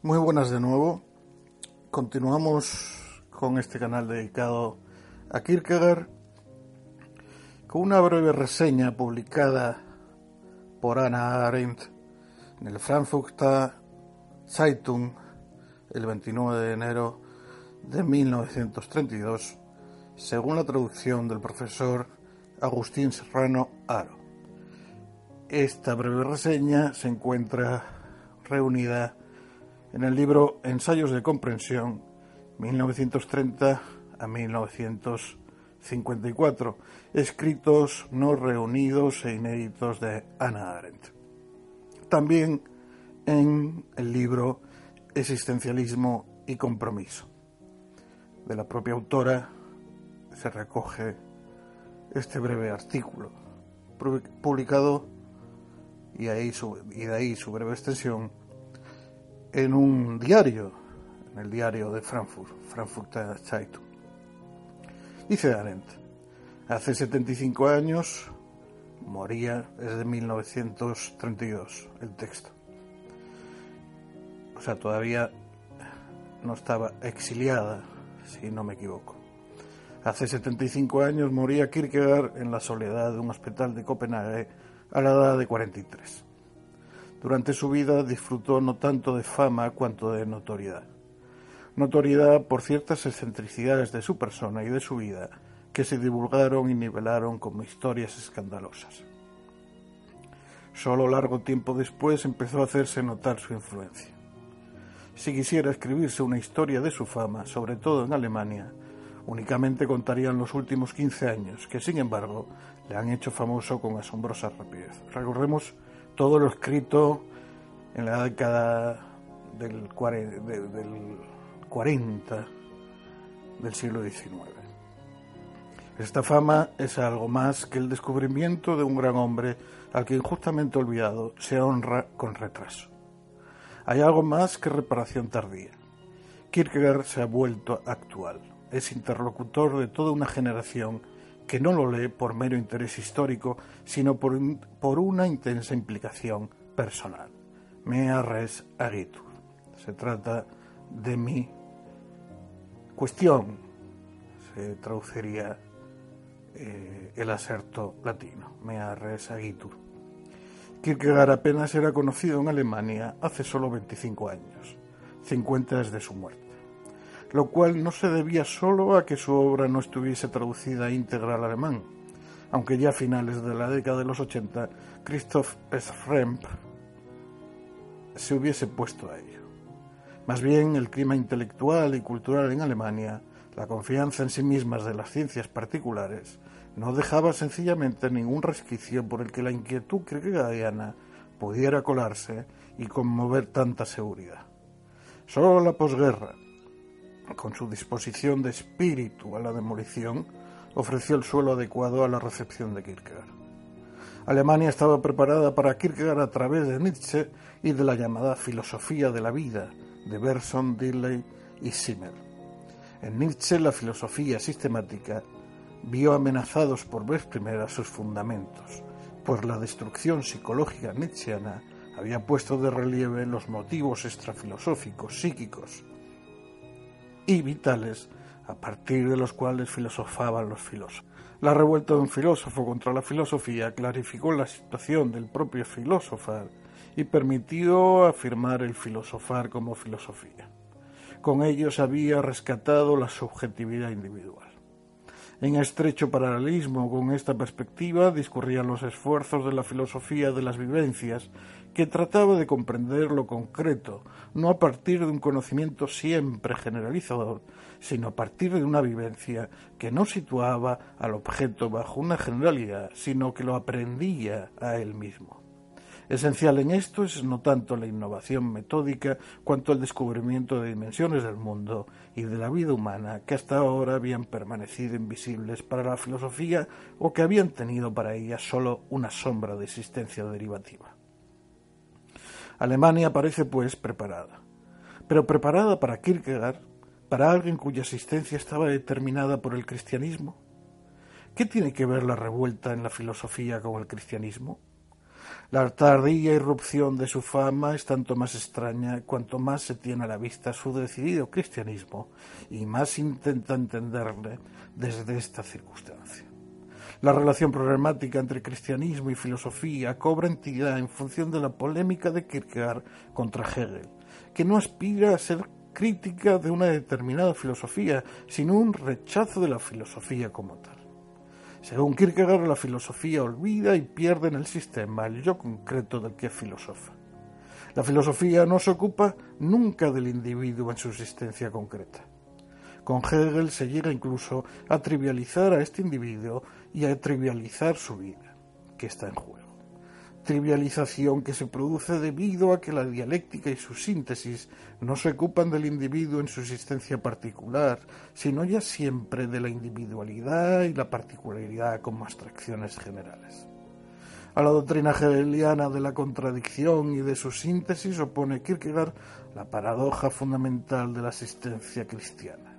Muy buenas de nuevo. Continuamos con este canal dedicado a Kierkegaard con una breve reseña publicada por Anna Arendt en el Frankfurter Zeitung el 29 de enero de 1932, según la traducción del profesor Agustín Serrano Aro. Esta breve reseña se encuentra reunida en el libro Ensayos de Comprensión 1930 a 1954, escritos no reunidos e inéditos de Anna Arendt. También en el libro Existencialismo y Compromiso. De la propia autora se recoge este breve artículo, publicado y de ahí su breve extensión en un diario, en el diario de Frankfurt, Frankfurter Zeitung. Dice Arendt, hace 75 años moría desde 1932 el texto. O sea, todavía no estaba exiliada, si no me equivoco. Hace 75 años moría Kierkegaard en la soledad de un hospital de Copenhague a la edad de 43. Durante su vida disfrutó no tanto de fama cuanto de notoriedad. Notoriedad por ciertas excentricidades de su persona y de su vida que se divulgaron y nivelaron como historias escandalosas. Solo largo tiempo después empezó a hacerse notar su influencia. Si quisiera escribirse una historia de su fama, sobre todo en Alemania, únicamente contarían los últimos 15 años, que sin embargo le han hecho famoso con asombrosa rapidez. Recordemos todo lo escrito en la década del, 40 del siglo XIX. Esta fama es algo más que el descubrimiento de un gran hombre al que injustamente olvidado se honra con retraso. Hay algo más que reparación tardía. Kierkegaard se ha vuelto actual. Es interlocutor de toda una generación que no lo lee por mero interés histórico, sino por, por una intensa implicación personal. Mea res agitur. Se trata de mi cuestión, se traduciría eh, el aserto latino, mea res agitur. Kierkegaard apenas era conocido en Alemania hace solo 25 años, 50 desde su muerte lo cual no se debía solo a que su obra no estuviese traducida íntegra al alemán, aunque ya a finales de la década de los 80 Christoph Esfremp se hubiese puesto a ello. Más bien, el clima intelectual y cultural en Alemania, la confianza en sí mismas de las ciencias particulares, no dejaba sencillamente ningún resquicio por el que la inquietud kierkegaardiana pudiera colarse y conmover tanta seguridad. Solo la posguerra, con su disposición de espíritu a la demolición, ofreció el suelo adecuado a la recepción de Kierkegaard. Alemania estaba preparada para Kierkegaard a través de Nietzsche y de la llamada filosofía de la vida de Bergson, Dilley y Simmel. En Nietzsche la filosofía sistemática vio amenazados por vez primera sus fundamentos, pues la destrucción psicológica nietzscheana había puesto de relieve los motivos extrafilosóficos psíquicos y vitales a partir de los cuales filosofaban los filósofos. La revuelta de un filósofo contra la filosofía clarificó la situación del propio filosofar y permitió afirmar el filosofar como filosofía. Con ello se había rescatado la subjetividad individual. En estrecho paralelismo con esta perspectiva discurrían los esfuerzos de la filosofía de las vivencias que trataba de comprender lo concreto, no a partir de un conocimiento siempre generalizador, sino a partir de una vivencia que no situaba al objeto bajo una generalidad, sino que lo aprendía a él mismo. Esencial en esto es no tanto la innovación metódica cuanto el descubrimiento de dimensiones del mundo y de la vida humana que hasta ahora habían permanecido invisibles para la filosofía o que habían tenido para ella solo una sombra de existencia derivativa. Alemania parece, pues, preparada. Pero preparada para Kierkegaard, para alguien cuya existencia estaba determinada por el cristianismo. ¿Qué tiene que ver la revuelta en la filosofía con el cristianismo? La tardía irrupción de su fama es tanto más extraña cuanto más se tiene a la vista su decidido cristianismo y más intenta entenderle desde esta circunstancia. La relación problemática entre cristianismo y filosofía cobra entidad en función de la polémica de Kierkegaard contra Hegel, que no aspira a ser crítica de una determinada filosofía, sino un rechazo de la filosofía como tal. Según Kierkegaard, la filosofía olvida y pierde en el sistema el yo concreto del que filosofa. La filosofía no se ocupa nunca del individuo en su existencia concreta. Con Hegel se llega incluso a trivializar a este individuo y a trivializar su vida, que está en juego trivialización que se produce debido a que la dialéctica y su síntesis no se ocupan del individuo en su existencia particular, sino ya siempre de la individualidad y la particularidad como abstracciones generales. A la doctrina hegeliana de la contradicción y de su síntesis opone Kierkegaard la paradoja fundamental de la existencia cristiana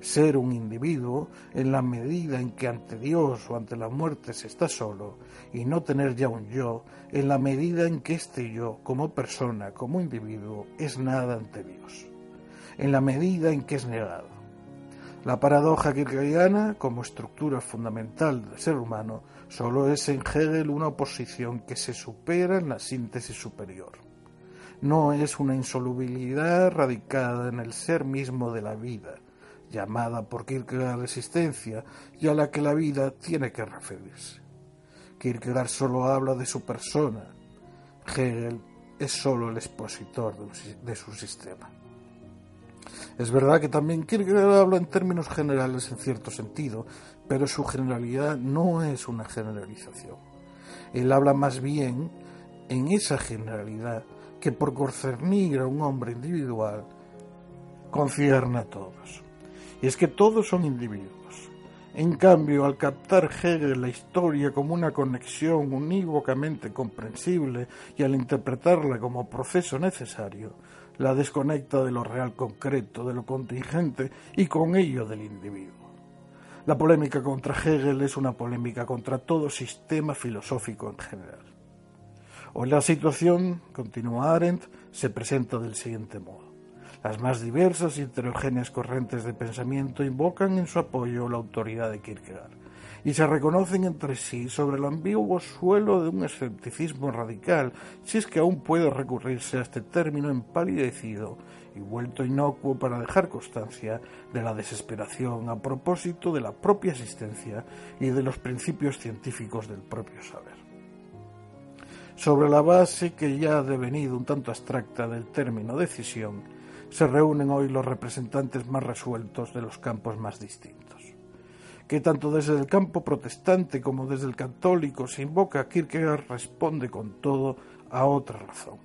ser un individuo en la medida en que ante Dios o ante la muerte se está solo y no tener ya un yo en la medida en que este yo como persona, como individuo, es nada ante Dios, en la medida en que es negado. La paradoja kierkegaardiana, como estructura fundamental del ser humano, solo es en Hegel una oposición que se supera en la síntesis superior. No es una insolubilidad radicada en el ser mismo de la vida, llamada por Kierkegaard existencia y a la que la vida tiene que referirse. Kierkegaard solo habla de su persona, Hegel es solo el expositor de su sistema. Es verdad que también Kierkegaard habla en términos generales en cierto sentido, pero su generalidad no es una generalización. Él habla más bien en esa generalidad que por concernir a un hombre individual concierne a todos. Y es que todos son individuos. En cambio, al captar Hegel la historia como una conexión unívocamente comprensible y al interpretarla como proceso necesario, la desconecta de lo real concreto, de lo contingente y con ello del individuo. La polémica contra Hegel es una polémica contra todo sistema filosófico en general. Hoy la situación, continúa Arendt, se presenta del siguiente modo. Las más diversas y heterogéneas corrientes de pensamiento invocan en su apoyo la autoridad de Kierkegaard y se reconocen entre sí sobre el ambiguo suelo de un escepticismo radical, si es que aún puede recurrirse a este término empalidecido y vuelto inocuo para dejar constancia de la desesperación a propósito de la propia existencia y de los principios científicos del propio saber. Sobre la base que ya ha devenido un tanto abstracta del término decisión, se reúnen hoy los representantes más resueltos de los campos más distintos. Que tanto desde el campo protestante como desde el católico se invoca a Kierkegaard responde con todo a otra razón,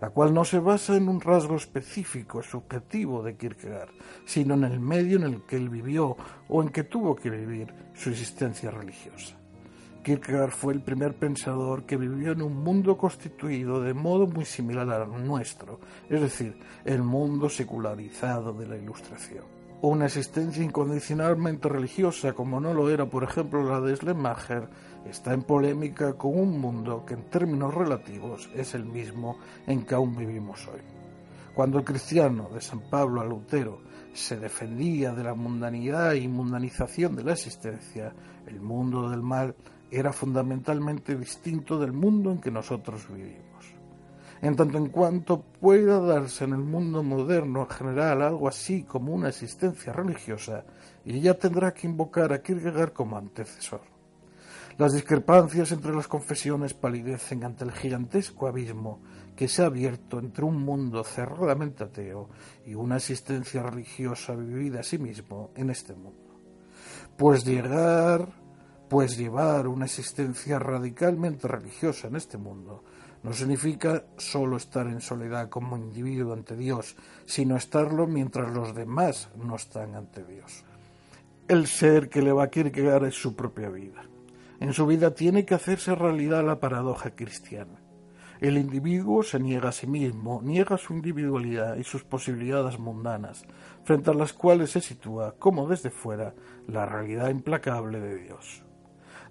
la cual no se basa en un rasgo específico subjetivo de Kierkegaard, sino en el medio en el que él vivió o en que tuvo que vivir su existencia religiosa. Kierkegaard fue el primer pensador que vivió en un mundo constituido de modo muy similar al nuestro, es decir, el mundo secularizado de la Ilustración. Una existencia incondicionalmente religiosa, como no lo era, por ejemplo, la de Schlemacher, está en polémica con un mundo que en términos relativos es el mismo en que aún vivimos hoy. Cuando el cristiano, de San Pablo a Lutero, se defendía de la mundanidad y mundanización de la existencia, el mundo del mal era fundamentalmente distinto del mundo en que nosotros vivimos. En tanto en cuanto pueda darse en el mundo moderno en general algo así como una existencia religiosa, y ya tendrá que invocar a Kierkegaard como antecesor. Las discrepancias entre las confesiones palidecen ante el gigantesco abismo que se ha abierto entre un mundo cerradamente ateo y una existencia religiosa vivida a sí mismo en este mundo. Pues llegar pues llevar una existencia radicalmente religiosa en este mundo no significa solo estar en soledad como individuo ante Dios, sino estarlo mientras los demás no están ante Dios. El ser que le va a Kierkegaard es su propia vida. En su vida tiene que hacerse realidad la paradoja cristiana. El individuo se niega a sí mismo, niega su individualidad y sus posibilidades mundanas, frente a las cuales se sitúa, como desde fuera, la realidad implacable de Dios.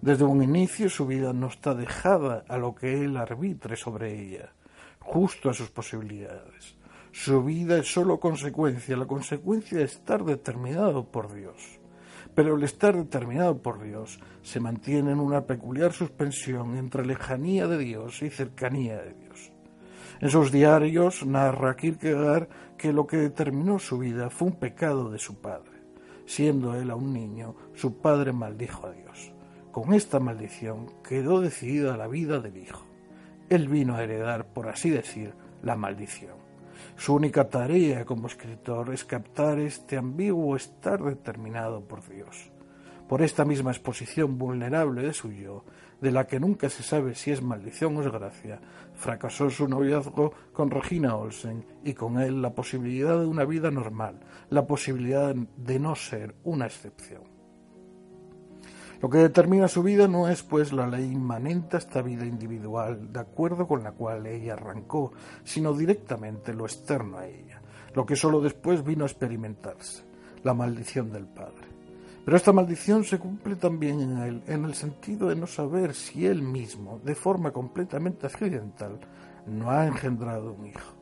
Desde un inicio su vida no está dejada a lo que él arbitre sobre ella, justo a sus posibilidades. Su vida es sólo consecuencia, la consecuencia de estar determinado por Dios. Pero el estar determinado por Dios se mantiene en una peculiar suspensión entre lejanía de Dios y cercanía de Dios. En sus diarios narra Kierkegaard que lo que determinó su vida fue un pecado de su padre. Siendo él aún niño, su padre maldijo a Dios. Con esta maldición quedó decidida la vida del hijo. Él vino a heredar, por así decir, la maldición. Su única tarea como escritor es captar este ambiguo estar determinado por Dios. Por esta misma exposición vulnerable de su yo, de la que nunca se sabe si es maldición o es gracia, fracasó su noviazgo con Regina Olsen y con él la posibilidad de una vida normal, la posibilidad de no ser una excepción. Lo que determina su vida no es pues la ley inmanente a esta vida individual, de acuerdo con la cual ella arrancó, sino directamente lo externo a ella, lo que sólo después vino a experimentarse, la maldición del Padre. Pero esta maldición se cumple también en él, en el sentido de no saber si él mismo, de forma completamente accidental, no ha engendrado un hijo.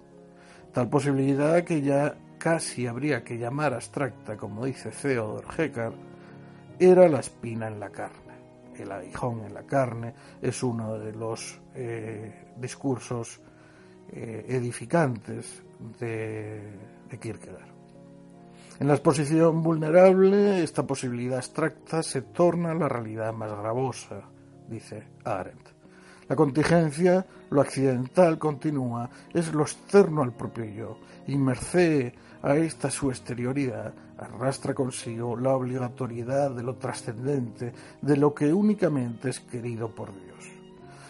Tal posibilidad que ya casi habría que llamar abstracta, como dice Theodor Hecker, era la espina en la carne. El aguijón en la carne es uno de los eh, discursos eh, edificantes de, de Kierkegaard. En la exposición vulnerable, esta posibilidad abstracta se torna la realidad más gravosa, dice Arendt. La contingencia, lo accidental continúa, es lo externo al propio yo, y merced a esta su exterioridad arrastra consigo la obligatoriedad de lo trascendente, de lo que únicamente es querido por Dios.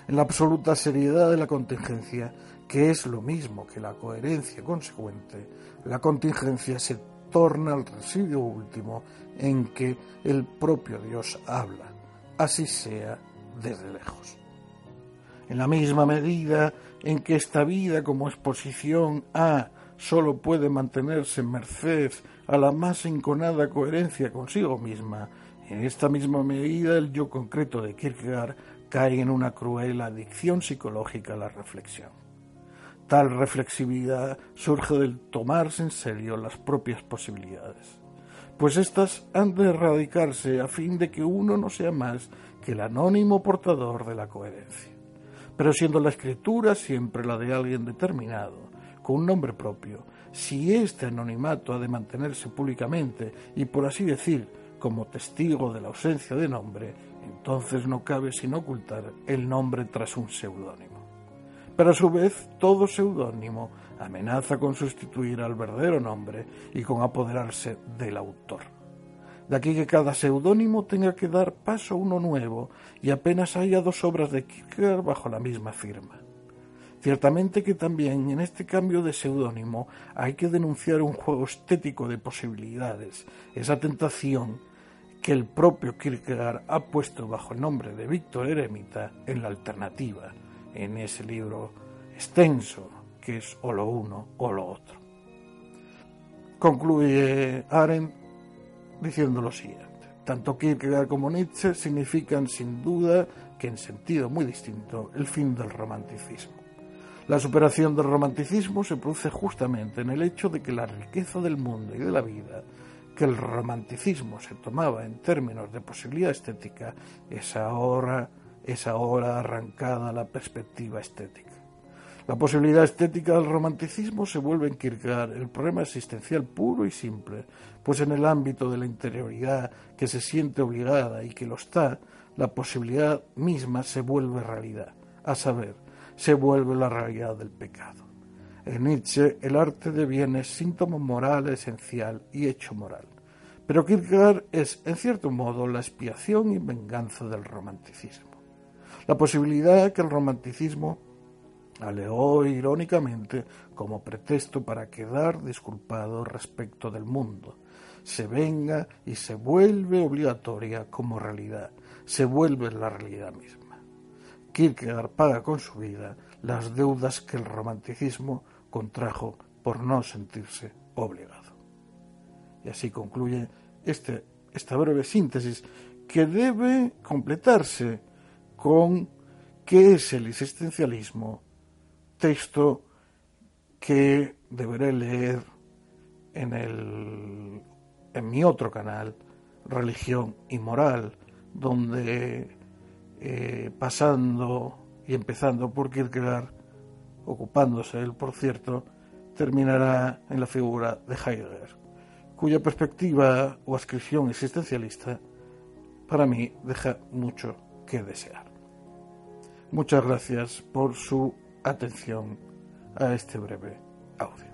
En la absoluta seriedad de la contingencia, que es lo mismo que la coherencia consecuente, la contingencia se torna al residuo último en que el propio Dios habla, así sea desde lejos. En la misma medida en que esta vida como exposición A sólo puede mantenerse en merced a la más enconada coherencia consigo misma, en esta misma medida el yo concreto de Kierkegaard cae en una cruel adicción psicológica a la reflexión. Tal reflexividad surge del tomarse en serio las propias posibilidades, pues éstas han de erradicarse a fin de que uno no sea más que el anónimo portador de la coherencia. Pero siendo la escritura siempre la de alguien determinado, con un nombre propio, si este anonimato ha de mantenerse públicamente y por así decir como testigo de la ausencia de nombre, entonces no cabe sino ocultar el nombre tras un seudónimo pero a su vez todo seudónimo amenaza con sustituir al verdadero nombre y con apoderarse del autor. De aquí que cada seudónimo tenga que dar paso a uno nuevo y apenas haya dos obras de Kierkegaard bajo la misma firma. Ciertamente que también en este cambio de seudónimo hay que denunciar un juego estético de posibilidades, esa tentación que el propio Kierkegaard ha puesto bajo el nombre de Víctor Eremita en la alternativa, en ese libro extenso que es o lo uno o lo otro. Concluye Arendt diciendo lo siguiente. Tanto Kierkegaard como Nietzsche significan sin duda que en sentido muy distinto el fin del romanticismo. La superación del romanticismo se produce justamente en el hecho de que la riqueza del mundo y de la vida, que el romanticismo se tomaba en términos de posibilidad estética, es ahora es ahora arrancada la perspectiva estética. La posibilidad estética del romanticismo se vuelve en Kierkegaard el problema existencial puro y simple, pues en el ámbito de la interioridad que se siente obligada y que lo está, la posibilidad misma se vuelve realidad, a saber, se vuelve la realidad del pecado. En Nietzsche el arte deviene síntoma moral esencial y hecho moral. Pero Kierkegaard es, en cierto modo, la expiación y venganza del romanticismo la posibilidad que el romanticismo aleó irónicamente como pretexto para quedar disculpado respecto del mundo, se venga y se vuelve obligatoria como realidad, se vuelve la realidad misma. Kierkegaard paga con su vida las deudas que el romanticismo contrajo por no sentirse obligado. Y así concluye este, esta breve síntesis que debe completarse con qué es el existencialismo, texto que deberé leer en, el, en mi otro canal, Religión y Moral, donde eh, pasando y empezando por Kierkegaard, ocupándose él, por cierto, terminará en la figura de Heidegger, cuya perspectiva o ascripción existencialista para mí deja mucho que desear. Muchas gracias por su atención a este breve audio.